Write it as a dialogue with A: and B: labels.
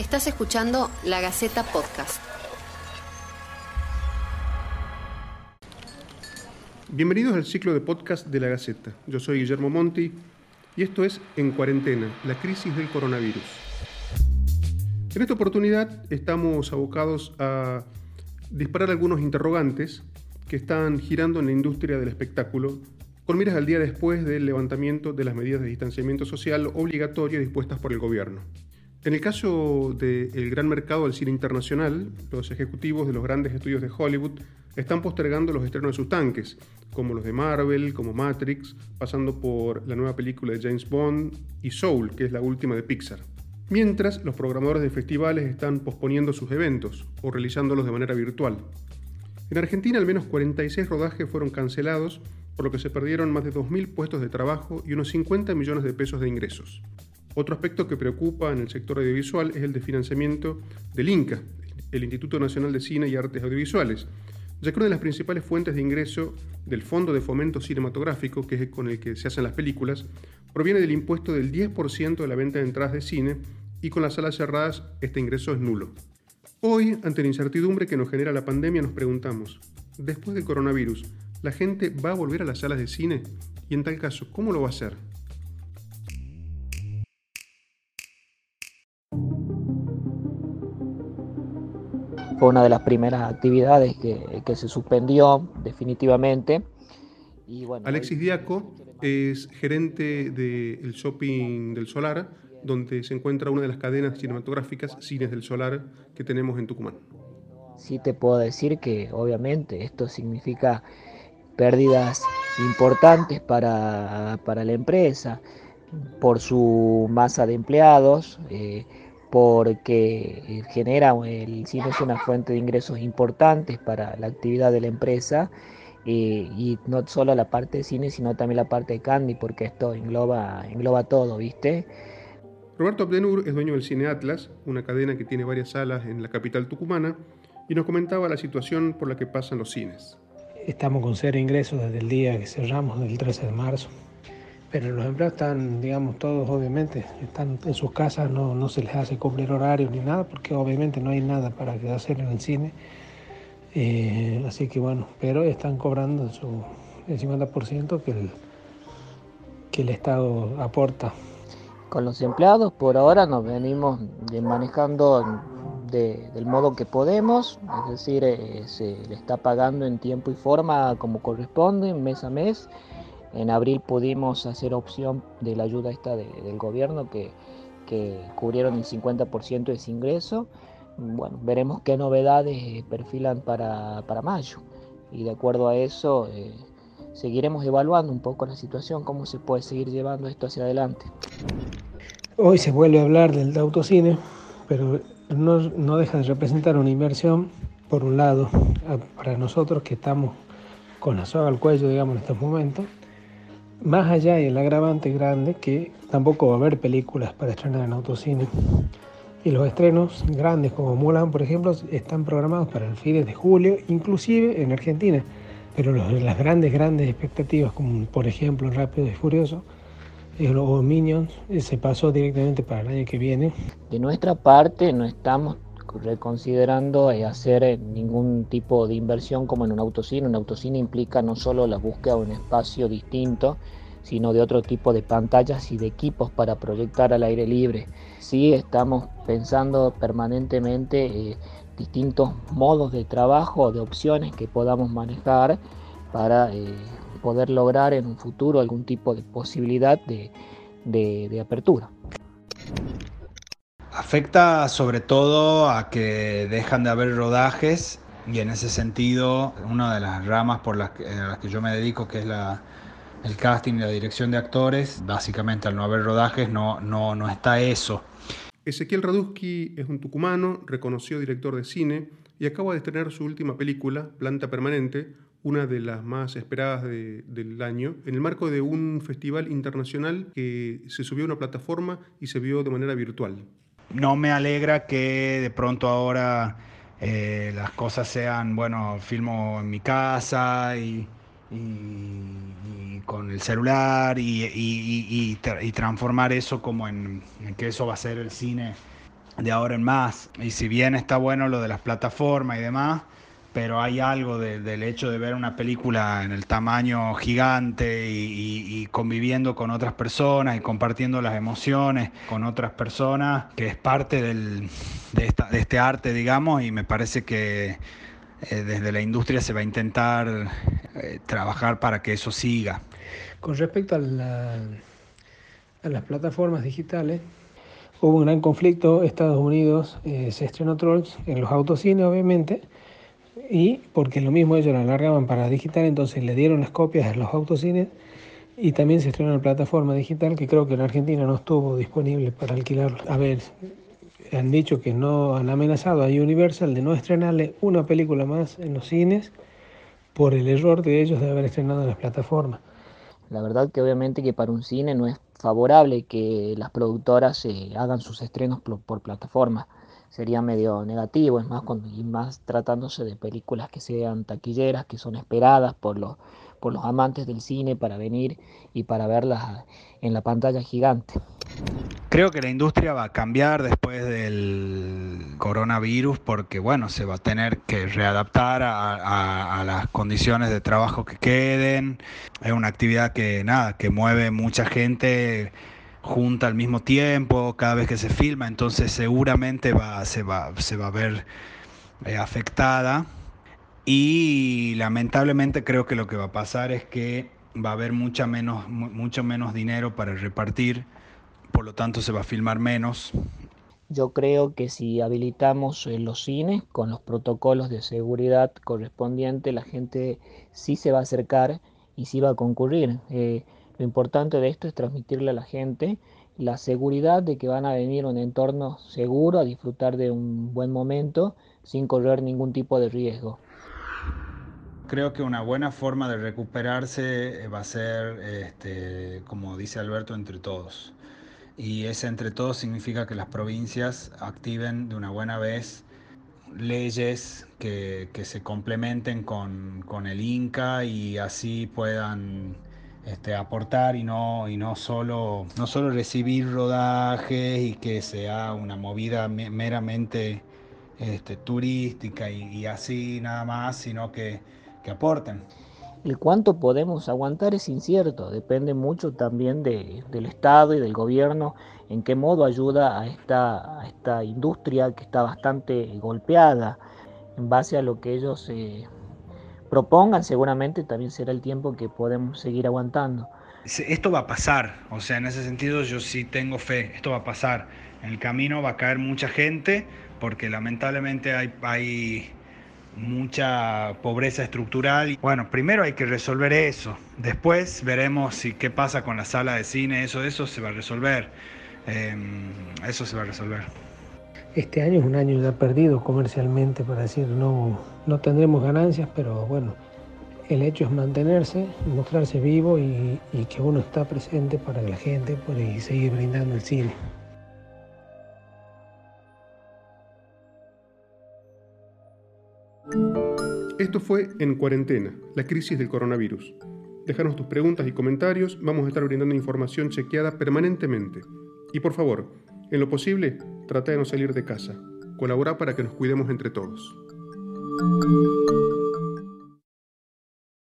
A: Estás escuchando La Gaceta Podcast.
B: Bienvenidos al ciclo de podcast de La Gaceta. Yo soy Guillermo Monti y esto es En Cuarentena, la crisis del coronavirus. En esta oportunidad estamos abocados a disparar algunos interrogantes que están girando en la industria del espectáculo con miras al día después del levantamiento de las medidas de distanciamiento social obligatorio dispuestas por el gobierno. En el caso del gran mercado del cine internacional, los ejecutivos de los grandes estudios de Hollywood están postergando los estrenos de sus tanques, como los de Marvel, como Matrix, pasando por la nueva película de James Bond y Soul, que es la última de Pixar. Mientras, los programadores de festivales están posponiendo sus eventos o realizándolos de manera virtual. En Argentina al menos 46 rodajes fueron cancelados, por lo que se perdieron más de 2.000 puestos de trabajo y unos 50 millones de pesos de ingresos. Otro aspecto que preocupa en el sector audiovisual es el de financiamiento del INCA, el Instituto Nacional de Cine y Artes Audiovisuales, ya que una de las principales fuentes de ingreso del Fondo de Fomento Cinematográfico, que es con el que se hacen las películas, proviene del impuesto del 10% de la venta de entradas de cine y con las salas cerradas este ingreso es nulo. Hoy, ante la incertidumbre que nos genera la pandemia, nos preguntamos, después del coronavirus, ¿la gente va a volver a las salas de cine? Y en tal caso, ¿cómo lo va a hacer?
C: Fue una de las primeras actividades que, se suspendió definitivamente.
B: Y bueno, Alexis Diaco es gerente del shopping del Solar donde se encuentra una de las cadenas cinematográficas Cines del Solar que tenemos en Tucumán.
C: Sí te puedo decir que obviamente esto significa pérdidas importantes para, la empresa por su masa de empleados, eh, porque genera el cine es una fuente de ingresos importantes para la actividad de la empresa eh, y no solo la parte de cine sino también la parte de candy porque esto engloba engloba todo, ¿viste?
B: Roberto Abdenur es dueño del Cine Atlas, una cadena que tiene varias salas en la capital tucumana, y nos comentaba la situación por la que pasan los cines.
D: Estamos con cero ingresos desde el día que cerramos, del 13 de marzo. Pero los empleados están, digamos, todos obviamente, están en sus casas, no, no se les hace cumplir horario ni nada, porque obviamente no hay nada para hacer en el cine. Eh, así que bueno, pero están cobrando su, el 50% que el, que el Estado aporta
C: con los empleados por ahora nos venimos manejando del modo que podemos, es decir, eh, se le está pagando en tiempo y forma como corresponde, mes a mes. En abril pudimos hacer opción de la ayuda esta del gobierno que, cubrieron el 50% de ese ingreso. Veremos qué novedades perfilan para, mayo y de acuerdo a eso eh, seguiremos evaluando un poco la situación, cómo se puede seguir llevando esto hacia adelante.
D: Hoy se vuelve a hablar del autocine, pero no, deja de representar una inversión, por un lado, para nosotros que estamos con la soga al cuello, digamos, en estos momentos, más allá y el agravante grande que tampoco va a haber películas para estrenar en autocine. Y los estrenos grandes como Mulan, por ejemplo, están programados para el fin de julio, inclusive en Argentina. Pero las grandes, grandes expectativas, como por ejemplo Rápido y Furioso, o Minions eh, se pasó directamente para el año que viene.
C: De nuestra parte no estamos reconsiderando eh, hacer eh, ningún tipo de inversión como en un autocine. Un autocine implica no solo la búsqueda de un espacio distinto, sino de otro tipo de pantallas y de equipos para proyectar al aire libre. Sí estamos pensando permanentemente distintos modos de trabajo, de opciones que podamos manejar para poder lograr en un futuro algún tipo de posibilidad de, apertura.
E: Afecta sobre todo a que dejan de haber rodajes y en ese sentido una de las ramas por las que, yo me dedico, que es la, el casting y la dirección de actores, básicamente al no haber rodajes no, no, no está eso.
B: Ezequiel Raduski es un tucumano, reconocido director de cine y acaba de estrenar su última película, Planta Permanente, una de las más esperadas del año, en el marco de un festival internacional que se subió a una plataforma y se vio de manera virtual.
E: No me alegra que de pronto ahora eh, las cosas sean, bueno, filmo en mi casa y, con el celular y, transformar eso como en, que eso va a ser el cine de ahora en más. Y si bien está bueno lo de las plataformas y demás, pero hay algo del hecho de ver una película en el tamaño gigante y, conviviendo con otras personas y compartiendo las emociones con otras personas, que es parte del, de, este arte, digamos, y me parece que eh, desde la industria se va a intentar eh, trabajar para que eso siga.
D: Con respecto a, a las plataformas digitales, hubo un gran conflicto. Estados Unidos eh, se estrenó Trolls en los autocines, obviamente, y porque lo mismo ellos la alargaban para digital, entonces le dieron las copias a los autocines y también se estrenó en plataforma digital que creo que en Argentina no estuvo disponible para alquilarlo. A ver, han dicho que no han amenazado a Universal de no estrenarle una película más en los cines por el error de ellos de haber estrenado en las plataformas.
C: La verdad que obviamente que para un cine no es favorable que las productoras eh, hagan sus estrenos por, por plataforma. Sería medio negativo, es más, y más tratándose de películas que sean taquilleras, que son esperadas por los, por los amantes del cine para venir y para verlas en la pantalla gigante.
E: Creo que la industria va a cambiar después del coronavirus porque, bueno, se va a tener que readaptar a, las condiciones de trabajo que queden. Es una actividad que, nada, que mueve mucha gente junta al mismo tiempo cada vez que se filma, entonces seguramente va, se, va, se va a ver eh, afectada. Y lamentablemente creo que lo que va a pasar es que va a haber mucha menos, mucho menos dinero para repartir por lo tanto se va a filmar menos.
C: Yo creo que si habilitamos eh, los cines con los protocolos de seguridad correspondientes, la gente sí se va a acercar y sí va a concurrir. Eh, lo importante de esto es transmitirle a la gente la seguridad de que van a venir a un entorno seguro a disfrutar de un buen momento sin correr ningún tipo de riesgo.
E: Creo que una buena forma de recuperarse eh, va a ser, este, como dice Alberto, entre todos y ese entre todos significa que las provincias activen de una buena vez leyes que, se complementen con, el Inca y así puedan este, aportar y no, y no, solo, no solo recibir rodajes y que sea una movida meramente este, turística y, así nada más, sino que, que aporten.
C: El cuánto podemos aguantar es incierto, depende mucho también del Estado y del gobierno, en qué modo ayuda a esta, esta industria que está bastante golpeada. En base a lo que ellos eh, propongan, seguramente también será el tiempo que podemos seguir aguantando.
E: Esto va a pasar, o sea, en ese sentido yo sí tengo fe, esto va a pasar. En el camino va a caer mucha gente, porque lamentablemente hay, hay mucha pobreza estructural. Bueno, primero hay que resolver eso. Después veremos si qué pasa con la sala de cine, eso, eso se va a resolver. Em, eso se va a resolver.
D: Este año es un año ya perdido comercialmente, para decir, no, no tendremos ganancias, pero bueno, el hecho es mantenerse, mostrarse vivo y, que uno está presente para que la gente pueda seguir brindando el cine.
B: Esto fue En Cuarentena, la crisis del coronavirus. Déjanos tus preguntas y comentarios, vamos a estar brindando información chequeada permanentemente. Y por favor, en lo posible, trata de no salir de casa. Colabora para que nos cuidemos entre todos.